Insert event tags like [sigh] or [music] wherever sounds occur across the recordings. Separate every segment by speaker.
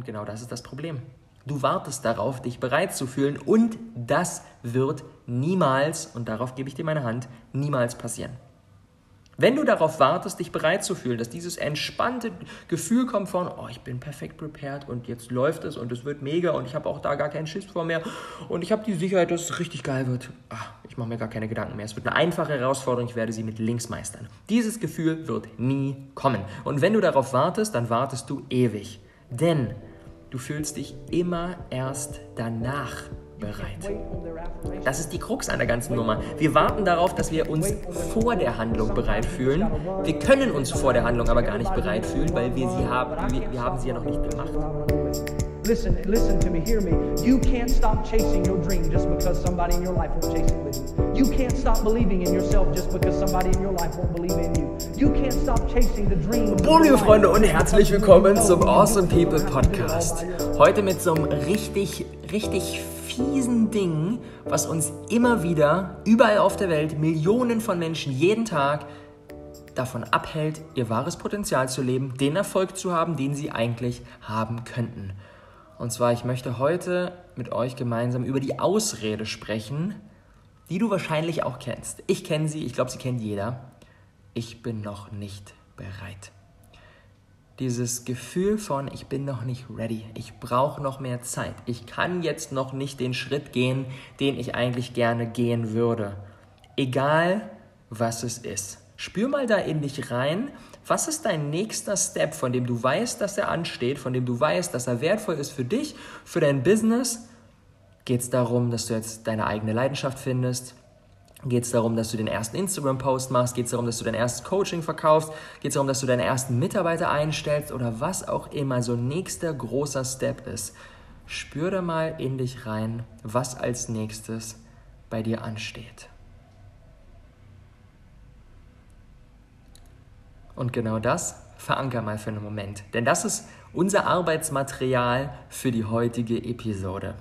Speaker 1: Und genau das ist das Problem. Du wartest darauf, dich bereit zu fühlen und das wird niemals, und darauf gebe ich dir meine Hand, niemals passieren. Wenn du darauf wartest, dich bereit zu fühlen, dass dieses entspannte Gefühl kommt von, oh, ich bin perfekt prepared und jetzt läuft es und es wird mega und ich habe auch da gar keinen Schiss vor mehr und ich habe die Sicherheit, dass es richtig geil wird. Ach, ich mache mir gar keine Gedanken mehr. Es wird eine einfache Herausforderung, ich werde sie mit links meistern. Dieses Gefühl wird nie kommen. Und wenn du darauf wartest, dann wartest du ewig. Denn du fühlst dich immer erst danach bereit. Das ist die Krux an der ganzen Nummer. Wir warten darauf, dass wir uns vor der Handlung bereit fühlen. Wir können uns vor der Handlung aber gar nicht bereit fühlen, weil wir sie haben, wir, wir haben sie ja noch nicht gemacht. Listen, listen to me, hear me. You can't stop chasing your dream just because somebody in your life won't chase it with you. You can't stop believing in yourself just because somebody in your life won't believe in you. You can't stop chasing the dream. Boom, liebe Freunde, und herzlich willkommen zum Awesome People Podcast. Heute mit so einem richtig, richtig fiesen Ding, was uns immer wieder, überall auf der Welt, Millionen von Menschen jeden Tag davon abhält, ihr wahres Potenzial zu leben, den Erfolg zu haben, den sie eigentlich haben könnten. Und zwar, ich möchte heute mit euch gemeinsam über die Ausrede sprechen, die du wahrscheinlich auch kennst. Ich kenne sie, ich glaube, sie kennt jeder. Ich bin noch nicht bereit dieses Gefühl von, ich bin noch nicht ready, ich brauche noch mehr Zeit, ich kann jetzt noch nicht den Schritt gehen, den ich eigentlich gerne gehen würde. Egal, was es ist. Spür mal da in dich rein, was ist dein nächster Step, von dem du weißt, dass er ansteht, von dem du weißt, dass er wertvoll ist für dich, für dein Business? Geht es darum, dass du jetzt deine eigene Leidenschaft findest? Geht es darum, dass du den ersten Instagram-Post machst? Geht es darum, dass du dein erstes Coaching verkaufst? Geht es darum, dass du deine ersten Mitarbeiter einstellst? Oder was auch immer so nächster großer Step ist. Spür da mal in dich rein, was als nächstes bei dir ansteht. Und genau das veranker mal für einen Moment. Denn das ist unser Arbeitsmaterial für die heutige Episode.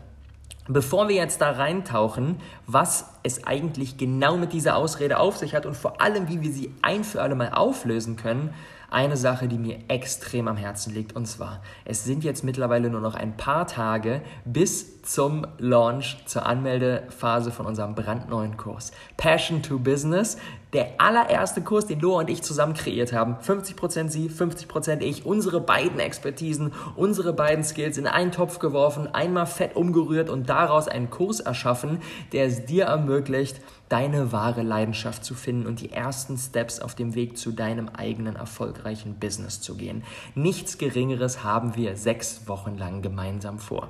Speaker 1: Bevor wir jetzt da reintauchen, was es eigentlich genau mit dieser Ausrede auf sich hat und vor allem, wie wir sie ein für alle Mal auflösen können, eine Sache, die mir extrem am Herzen liegt. Und zwar, es sind jetzt mittlerweile nur noch ein paar Tage bis zum Launch, zur Anmeldephase von unserem brandneuen Kurs. Passion to Business, der allererste Kurs, den Loa und ich zusammen kreiert haben. 50% sie, 50% ich. Unsere beiden Expertisen, unsere beiden Skills in einen Topf geworfen, einmal fett umgerührt und daraus einen Kurs erschaffen, der es dir ermöglicht, deine wahre Leidenschaft zu finden und die ersten Steps auf dem Weg zu deinem eigenen erfolgreichen Business zu gehen. Nichts Geringeres haben wir sechs Wochen lang gemeinsam vor.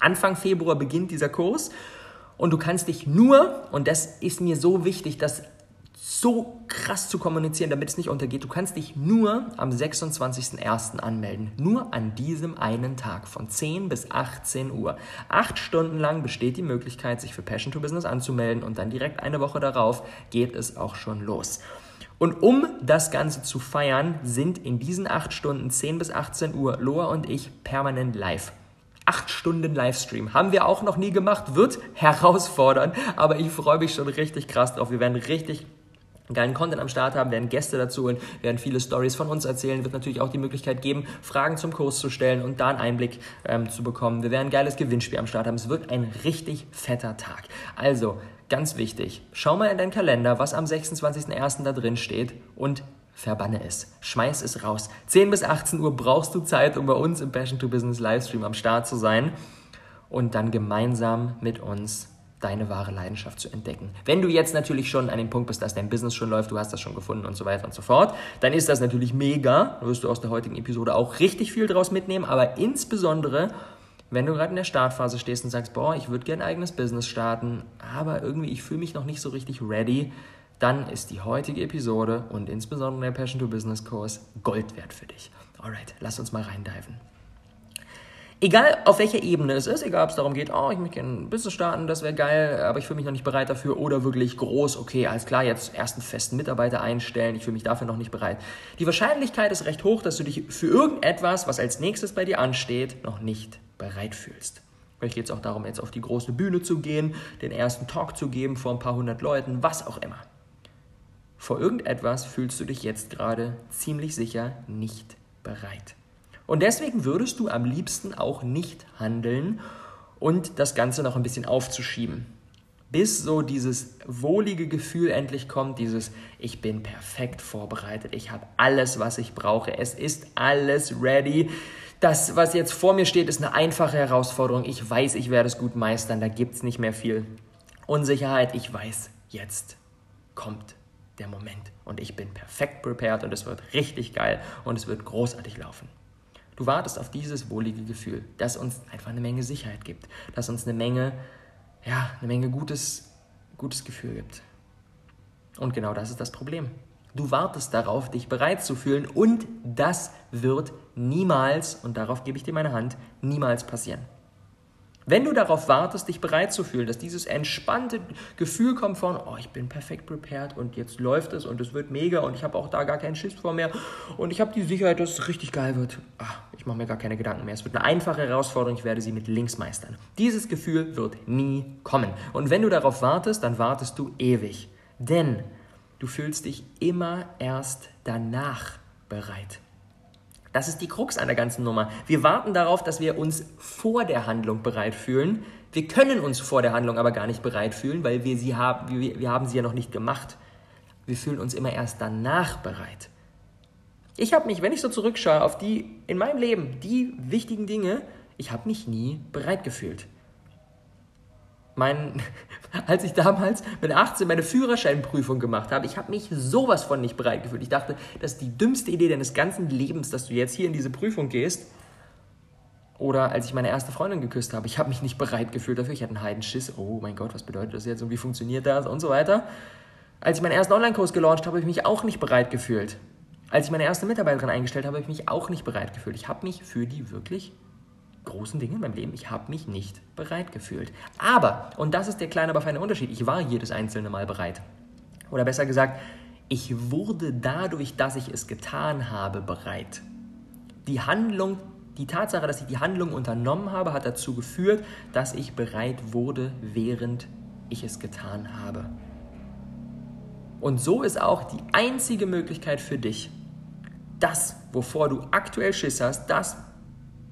Speaker 1: Anfang Februar beginnt dieser Kurs und du kannst dich nur, und das ist mir so wichtig, dass so krass zu kommunizieren, damit es nicht untergeht. Du kannst dich nur am 26.01. anmelden. Nur an diesem einen Tag von 10 bis 18 Uhr. Acht Stunden lang besteht die Möglichkeit, sich für Passion to Business anzumelden und dann direkt eine Woche darauf geht es auch schon los. Und um das Ganze zu feiern, sind in diesen acht Stunden 10 bis 18 Uhr Loa und ich permanent live acht Stunden Livestream. Haben wir auch noch nie gemacht, wird herausfordernd, aber ich freue mich schon richtig krass drauf. Wir werden richtig geilen Content am Start haben, werden Gäste dazu holen, werden viele Stories von uns erzählen, wird natürlich auch die Möglichkeit geben, Fragen zum Kurs zu stellen und da einen Einblick ähm, zu bekommen. Wir werden ein geiles Gewinnspiel am Start haben. Es wird ein richtig fetter Tag. Also, ganz wichtig, schau mal in deinen Kalender, was am 26.01. da drin steht und verbanne es. Schmeiß es raus. 10 bis 18 Uhr brauchst du Zeit, um bei uns im Passion to Business Livestream am Start zu sein und dann gemeinsam mit uns deine wahre Leidenschaft zu entdecken. Wenn du jetzt natürlich schon an dem Punkt bist, dass dein Business schon läuft, du hast das schon gefunden und so weiter und so fort, dann ist das natürlich mega. Da wirst du aus der heutigen Episode auch richtig viel draus mitnehmen, aber insbesondere, wenn du gerade in der Startphase stehst und sagst, boah, ich würde gerne ein eigenes Business starten, aber irgendwie ich fühle mich noch nicht so richtig ready, dann ist die heutige Episode und insbesondere der Passion to Business Kurs Gold wert für dich. Alright, lass uns mal reindiven. Egal auf welcher Ebene es ist, egal ob es darum geht, oh, ich möchte ein Business starten, das wäre geil, aber ich fühle mich noch nicht bereit dafür oder wirklich groß, okay, alles klar, jetzt ersten festen Mitarbeiter einstellen, ich fühle mich dafür noch nicht bereit. Die Wahrscheinlichkeit ist recht hoch, dass du dich für irgendetwas, was als nächstes bei dir ansteht, noch nicht bereit fühlst. Vielleicht geht es auch darum, jetzt auf die große Bühne zu gehen, den ersten Talk zu geben vor ein paar hundert Leuten, was auch immer. Vor irgendetwas fühlst du dich jetzt gerade ziemlich sicher nicht bereit. Und deswegen würdest du am liebsten auch nicht handeln und das Ganze noch ein bisschen aufzuschieben. Bis so dieses wohlige Gefühl endlich kommt, dieses ich bin perfekt vorbereitet, ich habe alles, was ich brauche, es ist alles ready. Das, was jetzt vor mir steht, ist eine einfache Herausforderung. Ich weiß, ich werde es gut meistern, da gibt es nicht mehr viel Unsicherheit. Ich weiß, jetzt kommt der Moment und ich bin perfekt prepared und es wird richtig geil und es wird großartig laufen. Du wartest auf dieses wohlige Gefühl, das uns einfach eine Menge Sicherheit gibt, das uns eine Menge, ja, eine Menge gutes, gutes Gefühl gibt. Und genau das ist das Problem. Du wartest darauf, dich bereit zu fühlen und das wird niemals, und darauf gebe ich dir meine Hand, niemals passieren. Wenn du darauf wartest, dich bereit zu fühlen, dass dieses entspannte Gefühl kommt von, oh, ich bin perfekt prepared und jetzt läuft es und es wird mega und ich habe auch da gar keinen Schiss vor mehr und ich habe die Sicherheit, dass es richtig geil wird. Ach, ich mache mir gar keine Gedanken mehr. Es wird eine einfache Herausforderung, ich werde sie mit links meistern. Dieses Gefühl wird nie kommen. Und wenn du darauf wartest, dann wartest du ewig. Denn du fühlst dich immer erst danach bereit. Das ist die Krux an der ganzen Nummer. Wir warten darauf, dass wir uns vor der Handlung bereit fühlen. Wir können uns vor der Handlung aber gar nicht bereit fühlen, weil wir sie haben, wir, wir haben sie ja noch nicht gemacht. Wir fühlen uns immer erst danach bereit. Ich habe mich, wenn ich so zurückschaue auf die in meinem Leben, die wichtigen Dinge, ich habe mich nie bereit gefühlt mein, [laughs] als ich damals mit 18 meine Führerscheinprüfung gemacht habe, ich habe mich sowas von nicht bereit gefühlt. Ich dachte, das ist die dümmste Idee deines ganzen Lebens, dass du jetzt hier in diese Prüfung gehst. Oder als ich meine erste Freundin geküsst habe, ich habe mich nicht bereit gefühlt dafür. Ich hatte einen Heidenschiss. Oh mein Gott, was bedeutet das jetzt und wie funktioniert das und so weiter. Als ich meinen ersten Online-Kurs gelauncht habe, habe ich mich auch nicht bereit gefühlt. Als ich meine erste Mitarbeiterin eingestellt habe, habe ich mich auch nicht bereit gefühlt. Ich habe mich für die wirklich großen Dinge in meinem Leben, ich habe mich nicht bereit gefühlt. Aber, und das ist der kleine, aber feine Unterschied, ich war jedes einzelne Mal bereit. Oder besser gesagt, ich wurde dadurch, dass ich es getan habe, bereit. Die Handlung, die Tatsache, dass ich die Handlung unternommen habe, hat dazu geführt, dass ich bereit wurde, während ich es getan habe. Und so ist auch die einzige Möglichkeit für dich, das, wovor du aktuell Schiss hast, das,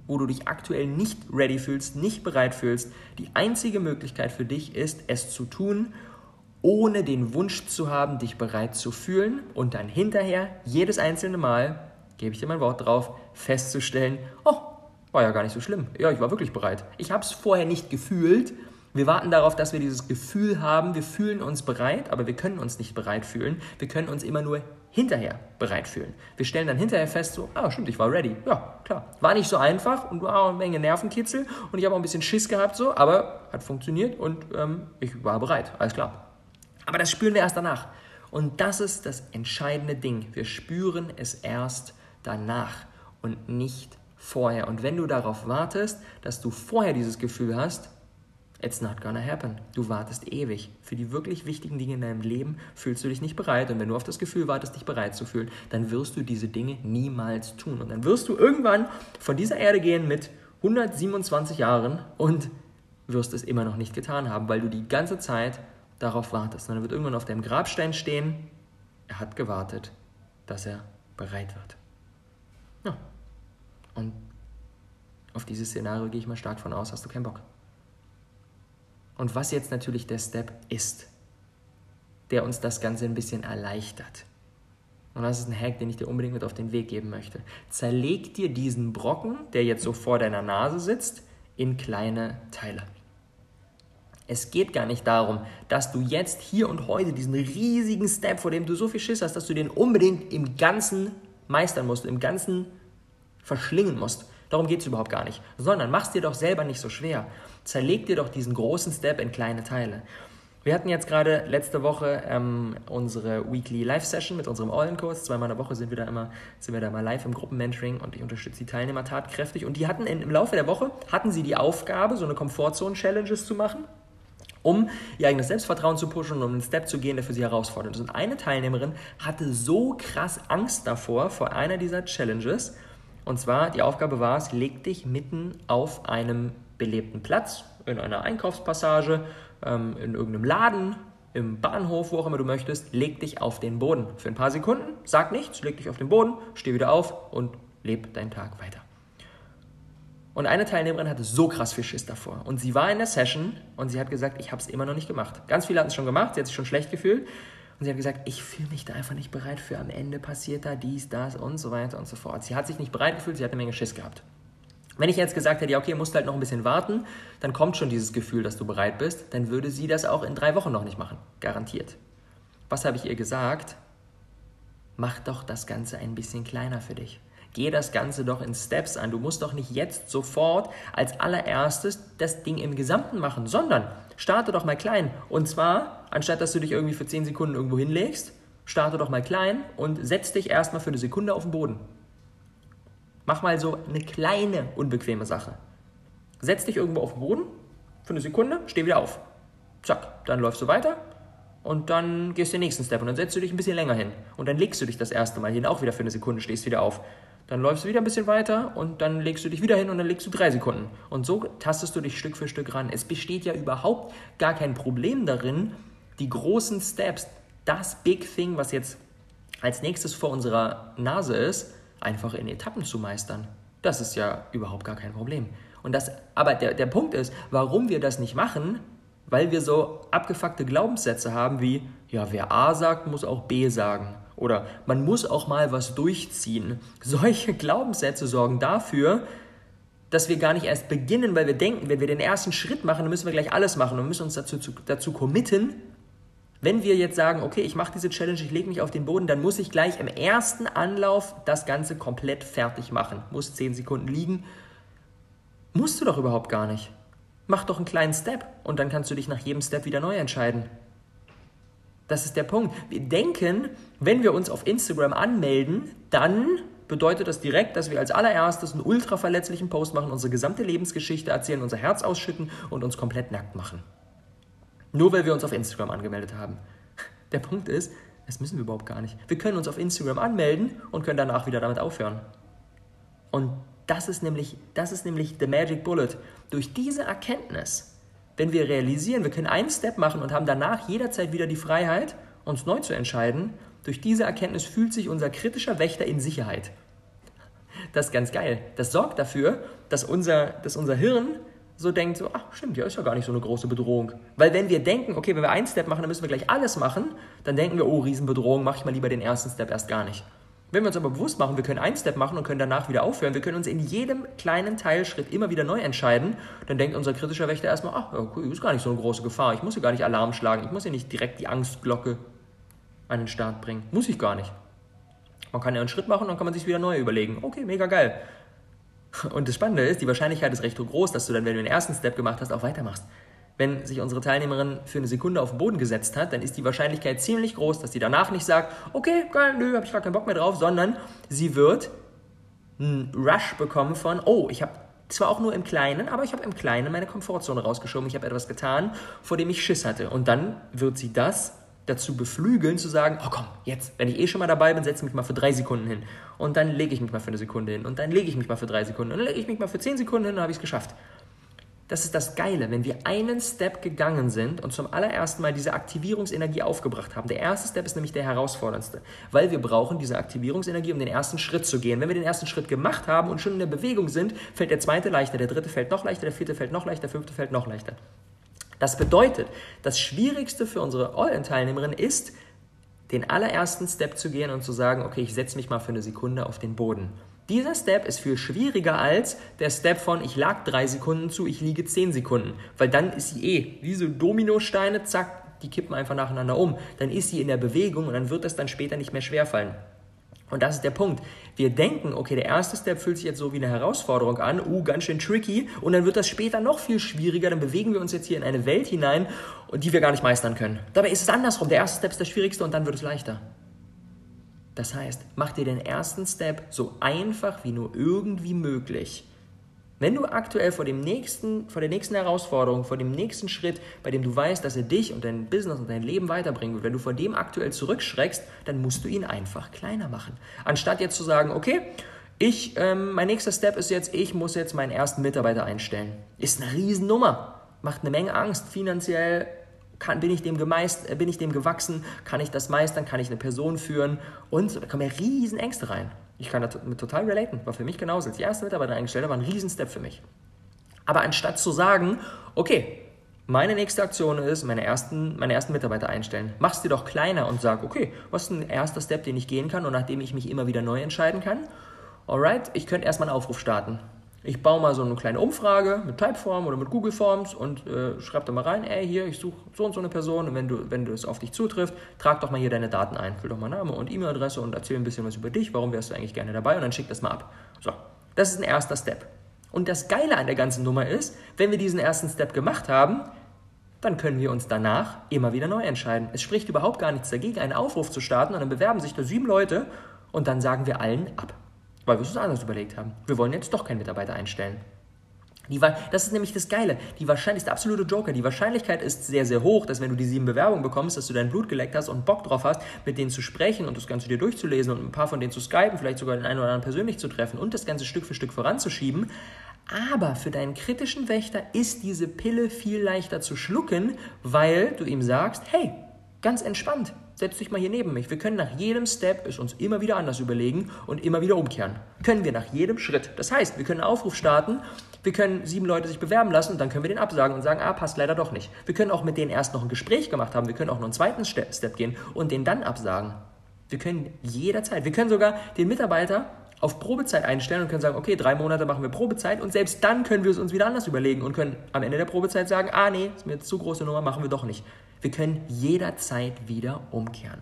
Speaker 1: wo du dich aktuell nicht ready fühlst, nicht bereit fühlst, die einzige Möglichkeit für dich ist, es zu tun, ohne den Wunsch zu haben, dich bereit zu fühlen und dann hinterher, jedes einzelne Mal, gebe ich dir mein Wort drauf, festzustellen, oh, war ja gar nicht so schlimm. Ja, ich war wirklich bereit. Ich habe es vorher nicht gefühlt. Wir warten darauf, dass wir dieses Gefühl haben, wir fühlen uns bereit, aber wir können uns nicht bereit fühlen. Wir können uns immer nur hinterher bereit fühlen. Wir stellen dann hinterher fest, so, ah, stimmt, ich war ready. Ja, klar. War nicht so einfach und war auch eine Menge Nervenkitzel und ich habe auch ein bisschen Schiss gehabt, so, aber hat funktioniert und ähm, ich war bereit. Alles klar. Aber das spüren wir erst danach. Und das ist das entscheidende Ding. Wir spüren es erst danach und nicht vorher. Und wenn du darauf wartest, dass du vorher dieses Gefühl hast, It's not gonna happen. Du wartest ewig. Für die wirklich wichtigen Dinge in deinem Leben fühlst du dich nicht bereit. Und wenn du auf das Gefühl wartest, dich bereit zu fühlen, dann wirst du diese Dinge niemals tun. Und dann wirst du irgendwann von dieser Erde gehen mit 127 Jahren und wirst es immer noch nicht getan haben, weil du die ganze Zeit darauf wartest. Und dann wird irgendwann auf deinem Grabstein stehen, er hat gewartet, dass er bereit wird. Ja. Und auf dieses Szenario gehe ich mal stark von aus, hast du keinen Bock. Und was jetzt natürlich der Step ist, der uns das Ganze ein bisschen erleichtert. Und das ist ein Hack, den ich dir unbedingt mit auf den Weg geben möchte. Zerleg dir diesen Brocken, der jetzt so vor deiner Nase sitzt, in kleine Teile. Es geht gar nicht darum, dass du jetzt hier und heute diesen riesigen Step, vor dem du so viel Schiss hast, dass du den unbedingt im Ganzen meistern musst, im Ganzen verschlingen musst. Darum geht es überhaupt gar nicht. Sondern mach es dir doch selber nicht so schwer. Zerleg dir doch diesen großen Step in kleine Teile. Wir hatten jetzt gerade letzte Woche ähm, unsere Weekly Live Session mit unserem All-In-Kurs. Zweimal in der Woche sind wir da immer, sind wir da mal live im Gruppenmentoring und ich unterstütze die Teilnehmer tatkräftig. Und die hatten in, im Laufe der Woche hatten sie die Aufgabe, so eine Komfortzone-Challenges zu machen um ihr eigenes Selbstvertrauen zu pushen und um einen Step zu gehen, der für sie herausfordernd ist. Und eine Teilnehmerin hatte so krass Angst davor, vor einer dieser Challenges, und zwar, die Aufgabe war es, leg dich mitten auf einem belebten Platz, in einer Einkaufspassage, ähm, in irgendeinem Laden, im Bahnhof, wo auch immer du möchtest, leg dich auf den Boden für ein paar Sekunden, sag nichts, leg dich auf den Boden, steh wieder auf und leb deinen Tag weiter. Und eine Teilnehmerin hatte so krass viel Schiss davor. Und sie war in der Session und sie hat gesagt, ich habe es immer noch nicht gemacht. Ganz viele hatten es schon gemacht, sie hat sich schon schlecht gefühlt. Und sie hat gesagt, ich fühle mich da einfach nicht bereit für. Am Ende passiert da dies, das und so weiter und so fort. Sie hat sich nicht bereit gefühlt, sie hat eine Menge Schiss gehabt. Wenn ich jetzt gesagt hätte, ja, okay, musst halt noch ein bisschen warten, dann kommt schon dieses Gefühl, dass du bereit bist, dann würde sie das auch in drei Wochen noch nicht machen. Garantiert. Was habe ich ihr gesagt? Mach doch das Ganze ein bisschen kleiner für dich. Geh das Ganze doch in Steps an. Du musst doch nicht jetzt sofort als allererstes das Ding im Gesamten machen, sondern starte doch mal klein. Und zwar, anstatt dass du dich irgendwie für 10 Sekunden irgendwo hinlegst, starte doch mal klein und setz dich erstmal für eine Sekunde auf den Boden. Mach mal so eine kleine, unbequeme Sache. Setz dich irgendwo auf den Boden für eine Sekunde, steh wieder auf. Zack, dann läufst du weiter und dann gehst du den nächsten Step und dann setzt du dich ein bisschen länger hin und dann legst du dich das erste Mal hin, auch wieder für eine Sekunde, stehst wieder auf. Dann läufst du wieder ein bisschen weiter und dann legst du dich wieder hin und dann legst du drei Sekunden. Und so tastest du dich Stück für Stück ran. Es besteht ja überhaupt gar kein Problem darin, die großen Steps, das Big Thing, was jetzt als nächstes vor unserer Nase ist, einfach in Etappen zu meistern. Das ist ja überhaupt gar kein Problem. Und das, aber der, der Punkt ist, warum wir das nicht machen, weil wir so abgefuckte Glaubenssätze haben wie, ja, wer A sagt, muss auch B sagen. Oder man muss auch mal was durchziehen. Solche Glaubenssätze sorgen dafür, dass wir gar nicht erst beginnen, weil wir denken, wenn wir den ersten Schritt machen, dann müssen wir gleich alles machen und müssen uns dazu, dazu committen. Wenn wir jetzt sagen, okay, ich mache diese Challenge, ich lege mich auf den Boden, dann muss ich gleich im ersten Anlauf das Ganze komplett fertig machen. Muss 10 Sekunden liegen. Musst du doch überhaupt gar nicht. Mach doch einen kleinen Step und dann kannst du dich nach jedem Step wieder neu entscheiden. Das ist der Punkt. Wir denken, wenn wir uns auf Instagram anmelden, dann bedeutet das direkt, dass wir als allererstes einen ultra verletzlichen Post machen, unsere gesamte Lebensgeschichte erzählen, unser Herz ausschütten und uns komplett nackt machen. Nur weil wir uns auf Instagram angemeldet haben. Der Punkt ist, das müssen wir überhaupt gar nicht. Wir können uns auf Instagram anmelden und können danach wieder damit aufhören. Und das ist nämlich, das ist nämlich the magic bullet. Durch diese Erkenntnis wenn wir realisieren, wir können einen Step machen und haben danach jederzeit wieder die Freiheit, uns neu zu entscheiden, durch diese Erkenntnis fühlt sich unser kritischer Wächter in Sicherheit. Das ist ganz geil. Das sorgt dafür, dass unser, dass unser Hirn so denkt, so, ach stimmt, ja, ist ja gar nicht so eine große Bedrohung. Weil wenn wir denken, okay, wenn wir einen Step machen, dann müssen wir gleich alles machen, dann denken wir, oh, Riesenbedrohung, mache ich mal lieber den ersten Step erst gar nicht. Wenn wir uns aber bewusst machen, wir können einen Step machen und können danach wieder aufhören, wir können uns in jedem kleinen Teilschritt immer wieder neu entscheiden, dann denkt unser kritischer Wächter erstmal, ach, okay, ist gar nicht so eine große Gefahr, ich muss hier gar nicht Alarm schlagen, ich muss hier nicht direkt die Angstglocke an den Start bringen. Muss ich gar nicht. Man kann ja einen Schritt machen dann kann man sich wieder neu überlegen. Okay, mega geil. Und das Spannende ist, die Wahrscheinlichkeit ist recht groß, dass du dann, wenn du den ersten Step gemacht hast, auch weitermachst wenn sich unsere Teilnehmerin für eine Sekunde auf den Boden gesetzt hat, dann ist die Wahrscheinlichkeit ziemlich groß, dass sie danach nicht sagt, okay, geil, nö, habe ich gar keinen Bock mehr drauf, sondern sie wird einen Rush bekommen von, oh, ich habe zwar auch nur im Kleinen, aber ich habe im Kleinen meine Komfortzone rausgeschoben, ich habe etwas getan, vor dem ich Schiss hatte. Und dann wird sie das dazu beflügeln, zu sagen, oh komm, jetzt, wenn ich eh schon mal dabei bin, setze mich mal für drei Sekunden hin. Und dann lege ich mich mal für eine Sekunde hin. Und dann lege ich mich mal für drei Sekunden. Und dann lege ich mich mal für zehn Sekunden hin und habe ich es geschafft. Das ist das Geile, wenn wir einen Step gegangen sind und zum allerersten Mal diese Aktivierungsenergie aufgebracht haben. Der erste Step ist nämlich der herausforderndste, weil wir brauchen diese Aktivierungsenergie, um den ersten Schritt zu gehen. Wenn wir den ersten Schritt gemacht haben und schon in der Bewegung sind, fällt der zweite leichter, der dritte fällt noch leichter, der vierte fällt noch leichter, der fünfte fällt noch leichter. Das bedeutet, das Schwierigste für unsere All-In-Teilnehmerin ist, den allerersten Step zu gehen und zu sagen, okay, ich setze mich mal für eine Sekunde auf den Boden. Dieser Step ist viel schwieriger als der Step von ich lag drei Sekunden zu, ich liege zehn Sekunden. Weil dann ist sie eh wie so Dominosteine, zack, die kippen einfach nacheinander um. Dann ist sie in der Bewegung und dann wird das dann später nicht mehr schwerfallen. Und das ist der Punkt. Wir denken, okay, der erste Step fühlt sich jetzt so wie eine Herausforderung an, uh, ganz schön tricky, und dann wird das später noch viel schwieriger, dann bewegen wir uns jetzt hier in eine Welt hinein, die wir gar nicht meistern können. Dabei ist es andersrum. Der erste Step ist der schwierigste und dann wird es leichter. Das heißt, mach dir den ersten Step so einfach wie nur irgendwie möglich. Wenn du aktuell vor, dem nächsten, vor der nächsten Herausforderung, vor dem nächsten Schritt, bei dem du weißt, dass er dich und dein Business und dein Leben weiterbringen wird, wenn du vor dem aktuell zurückschreckst, dann musst du ihn einfach kleiner machen. Anstatt jetzt zu sagen, okay, ich, ähm, mein nächster Step ist jetzt, ich muss jetzt meinen ersten Mitarbeiter einstellen. Ist eine Riesennummer. Macht eine Menge Angst, finanziell, kann, bin, ich dem gemeist, äh, bin ich dem gewachsen? Kann ich das meistern? Kann ich eine Person führen? Und da kommen ja riesen Ängste rein. Ich kann damit total relaten. War für mich genauso. Als erste Mitarbeiter eingestellt war ein Riesenstep für mich. Aber anstatt zu sagen, okay, meine nächste Aktion ist, meine ersten, meine ersten Mitarbeiter einstellen. Mach's dir doch kleiner und sag, okay, was ist ein erster Step, den ich gehen kann und nachdem ich mich immer wieder neu entscheiden kann? Alright, ich könnte erstmal einen Aufruf starten. Ich baue mal so eine kleine Umfrage mit Typeform oder mit Google Forms und äh, schreib da mal rein, ey, hier, ich suche so und so eine Person und wenn du, wenn du es auf dich zutrifft, trag doch mal hier deine Daten ein. Füll doch mal Name und E-Mail-Adresse und erzähl ein bisschen was über dich, warum wärst du eigentlich gerne dabei und dann schick das mal ab. So, das ist ein erster Step. Und das Geile an der ganzen Nummer ist, wenn wir diesen ersten Step gemacht haben, dann können wir uns danach immer wieder neu entscheiden. Es spricht überhaupt gar nichts dagegen, einen Aufruf zu starten und dann bewerben sich da sieben Leute und dann sagen wir allen ab, weil wir es uns anders überlegt haben. Wir wollen jetzt doch keinen Mitarbeiter einstellen. Die, das ist nämlich das Geile. Die Wahrscheinlichkeit ist der absolute Joker. Die Wahrscheinlichkeit ist sehr, sehr hoch, dass wenn du die sieben Bewerbungen bekommst, dass du dein Blut geleckt hast und Bock drauf hast, mit denen zu sprechen und das Ganze dir durchzulesen und ein paar von denen zu skypen, vielleicht sogar den einen oder anderen persönlich zu treffen und das Ganze Stück für Stück voranzuschieben. Aber für deinen kritischen Wächter ist diese Pille viel leichter zu schlucken, weil du ihm sagst, hey, ganz entspannt, setz dich mal hier neben mich. Wir können nach jedem Step es uns immer wieder anders überlegen und immer wieder umkehren. Können wir nach jedem Schritt. Das heißt, wir können einen Aufruf starten, wir können sieben Leute sich bewerben lassen und dann können wir den absagen und sagen, ah, passt leider doch nicht. Wir können auch mit denen erst noch ein Gespräch gemacht haben, wir können auch noch einen zweiten Step gehen und den dann absagen. Wir können jederzeit, wir können sogar den Mitarbeiter auf Probezeit einstellen und können sagen, okay, drei Monate machen wir Probezeit und selbst dann können wir es uns wieder anders überlegen und können am Ende der Probezeit sagen, ah nee, ist mir jetzt zu große Nummer, machen wir doch nicht. Wir können jederzeit wieder umkehren.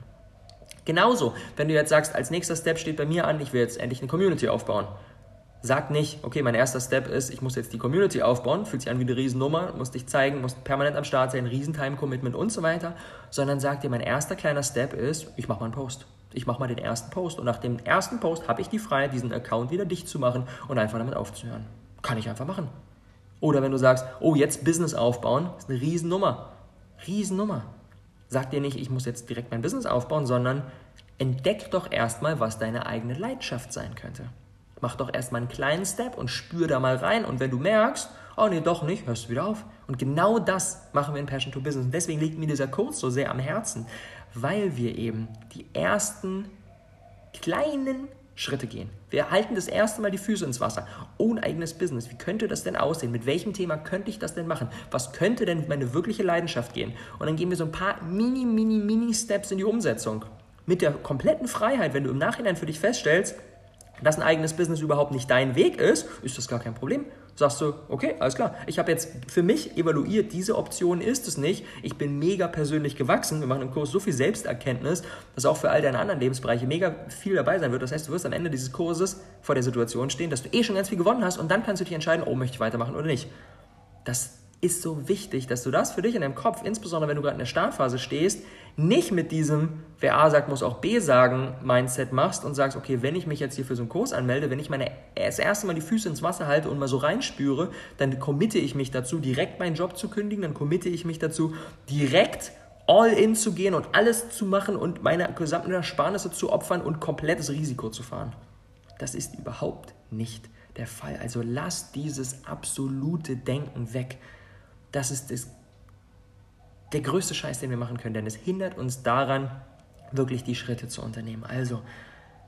Speaker 1: Genauso, wenn du jetzt sagst, als nächster Step steht bei mir an, ich will jetzt endlich eine Community aufbauen. Sag nicht, okay, mein erster Step ist, ich muss jetzt die Community aufbauen, fühlt sich an wie eine Riesennummer, muss dich zeigen, muss permanent am Start sein, Riesen-Time-Commitment und so weiter, sondern sag dir, mein erster kleiner Step ist, ich mache mal einen Post ich mache mal den ersten Post und nach dem ersten Post habe ich die Freiheit, diesen Account wieder dicht zu machen und einfach damit aufzuhören. Kann ich einfach machen. Oder wenn du sagst, oh, jetzt Business aufbauen, ist eine Riesennummer. Riesennummer. Sag dir nicht, ich muss jetzt direkt mein Business aufbauen, sondern entdeck doch erstmal, was deine eigene Leidenschaft sein könnte. Mach doch erstmal einen kleinen Step und spür da mal rein. Und wenn du merkst, oh nee, doch nicht, hörst du wieder auf. Und genau das machen wir in Passion to Business. Und deswegen liegt mir dieser Code so sehr am Herzen, weil wir eben die ersten kleinen Schritte gehen. Wir halten das erste Mal die Füße ins Wasser. Ohne eigenes Business. Wie könnte das denn aussehen? Mit welchem Thema könnte ich das denn machen? Was könnte denn meine wirkliche Leidenschaft gehen? Und dann gehen wir so ein paar mini, mini, mini Steps in die Umsetzung. Mit der kompletten Freiheit, wenn du im Nachhinein für dich feststellst, dass ein eigenes Business überhaupt nicht dein Weg ist, ist das gar kein Problem sagst du, okay, alles klar. Ich habe jetzt für mich evaluiert, diese Option ist es nicht. Ich bin mega persönlich gewachsen. Wir machen im Kurs so viel Selbsterkenntnis, dass auch für all deine anderen Lebensbereiche mega viel dabei sein wird. Das heißt, du wirst am Ende dieses Kurses vor der Situation stehen, dass du eh schon ganz viel gewonnen hast und dann kannst du dich entscheiden, oh, möchte ich weitermachen oder nicht. Das ist so wichtig, dass du das für dich in deinem Kopf, insbesondere wenn du gerade in der Startphase stehst, nicht mit diesem, wer A sagt, muss auch B sagen, Mindset machst und sagst, okay, wenn ich mich jetzt hier für so einen Kurs anmelde, wenn ich meine, das erste Mal die Füße ins Wasser halte und mal so reinspüre, dann committe ich mich dazu, direkt meinen Job zu kündigen, dann committe ich mich dazu, direkt all in zu gehen und alles zu machen und meine gesamten Ersparnisse zu opfern und komplettes Risiko zu fahren. Das ist überhaupt nicht der Fall. Also lass dieses absolute Denken weg. Das ist das der größte Scheiß, den wir machen können, denn es hindert uns daran, wirklich die Schritte zu unternehmen. Also,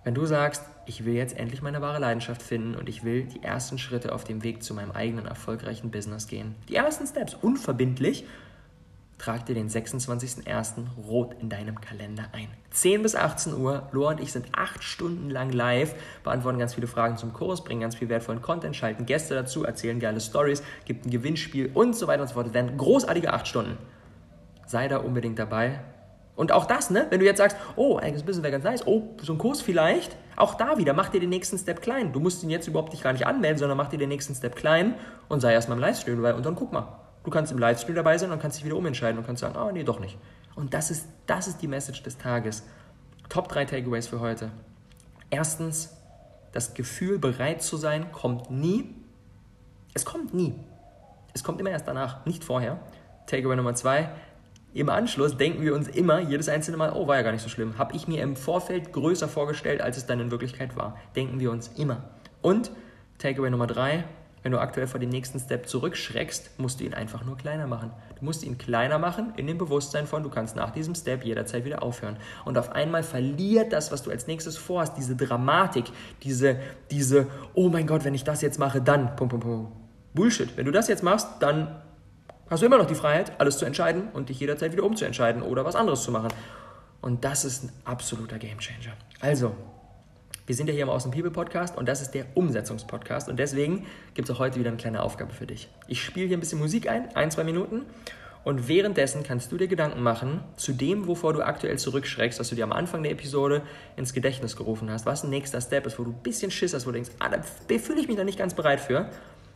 Speaker 1: wenn du sagst, ich will jetzt endlich meine wahre Leidenschaft finden und ich will die ersten Schritte auf dem Weg zu meinem eigenen erfolgreichen Business gehen, die ersten Steps unverbindlich, trag dir den 26.01. rot in deinem Kalender ein. 10 bis 18 Uhr, Loa und ich sind acht Stunden lang live, beantworten ganz viele Fragen zum Kurs, bringen ganz viel wertvollen Content, schalten Gäste dazu, erzählen geile Stories, gibt ein Gewinnspiel und so weiter und so fort. Es werden großartige acht Stunden sei da unbedingt dabei. Und auch das, ne? Wenn du jetzt sagst, oh, eigenes Business wäre ganz nice, oh, so ein Kurs vielleicht, auch da wieder, mach dir den nächsten Step klein. Du musst ihn jetzt überhaupt nicht gar nicht anmelden, sondern mach dir den nächsten Step klein und sei erstmal im Livestream dabei und dann guck mal. Du kannst im Livestream dabei sein und kannst dich wieder umentscheiden und kannst sagen, oh, nee, doch nicht. Und das ist, das ist die Message des Tages. Top 3 Takeaways für heute. Erstens, das Gefühl, bereit zu sein, kommt nie. Es kommt nie. Es kommt immer erst danach, nicht vorher. Takeaway Nummer 2, im Anschluss denken wir uns immer jedes einzelne Mal, oh, war ja gar nicht so schlimm. Habe ich mir im Vorfeld größer vorgestellt, als es dann in Wirklichkeit war. Denken wir uns immer. Und Takeaway Nummer drei, Wenn du aktuell vor dem nächsten Step zurückschreckst, musst du ihn einfach nur kleiner machen. Du musst ihn kleiner machen in dem Bewusstsein von, du kannst nach diesem Step jederzeit wieder aufhören. Und auf einmal verliert das, was du als nächstes vorhast, diese Dramatik, diese, diese, oh mein Gott, wenn ich das jetzt mache, dann, pum, pum, pum. Bullshit. Wenn du das jetzt machst, dann hast du immer noch die Freiheit, alles zu entscheiden und dich jederzeit wieder umzuentscheiden oder was anderes zu machen. Und das ist ein absoluter Gamechanger. Also, wir sind ja hier im Awesome People Podcast und das ist der Umsetzungspodcast. Und deswegen gibt es auch heute wieder eine kleine Aufgabe für dich. Ich spiele hier ein bisschen Musik ein, ein, zwei Minuten. Und währenddessen kannst du dir Gedanken machen zu dem, wovor du aktuell zurückschreckst, was du dir am Anfang der Episode ins Gedächtnis gerufen hast, was ein nächster Step ist, wo du ein bisschen Schiss hast, wo du denkst, ah, da fühle ich mich da nicht ganz bereit für.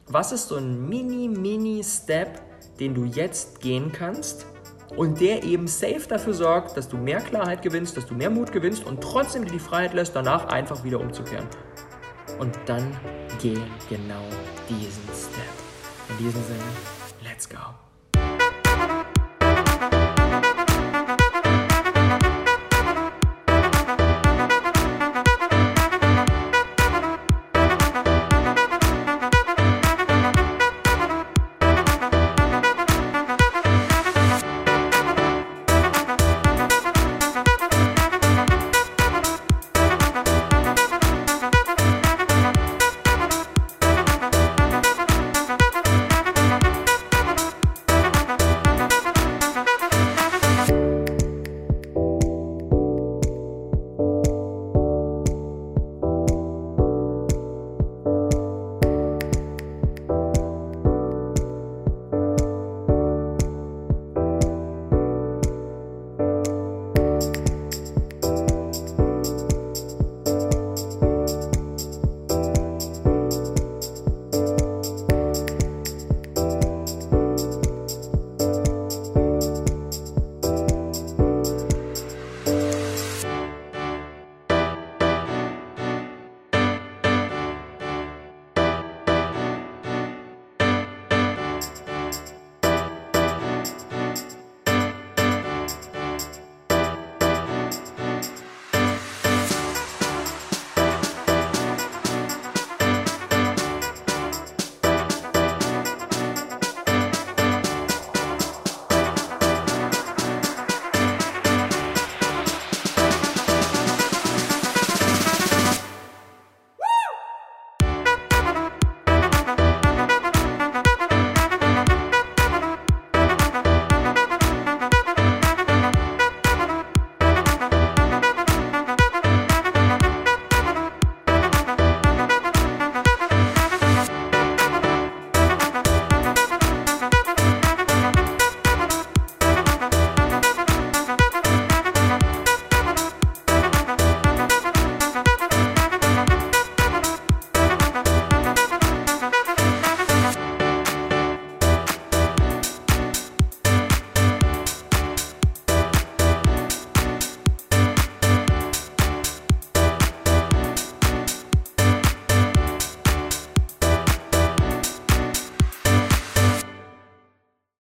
Speaker 1: Was ist so ein mini, mini Step, den du jetzt gehen kannst, und der eben safe dafür sorgt, dass du mehr Klarheit gewinnst, dass du mehr Mut gewinnst und trotzdem dir die Freiheit lässt, danach einfach wieder umzukehren. Und dann geh genau diesen Step. In diesem Sinne, let's go.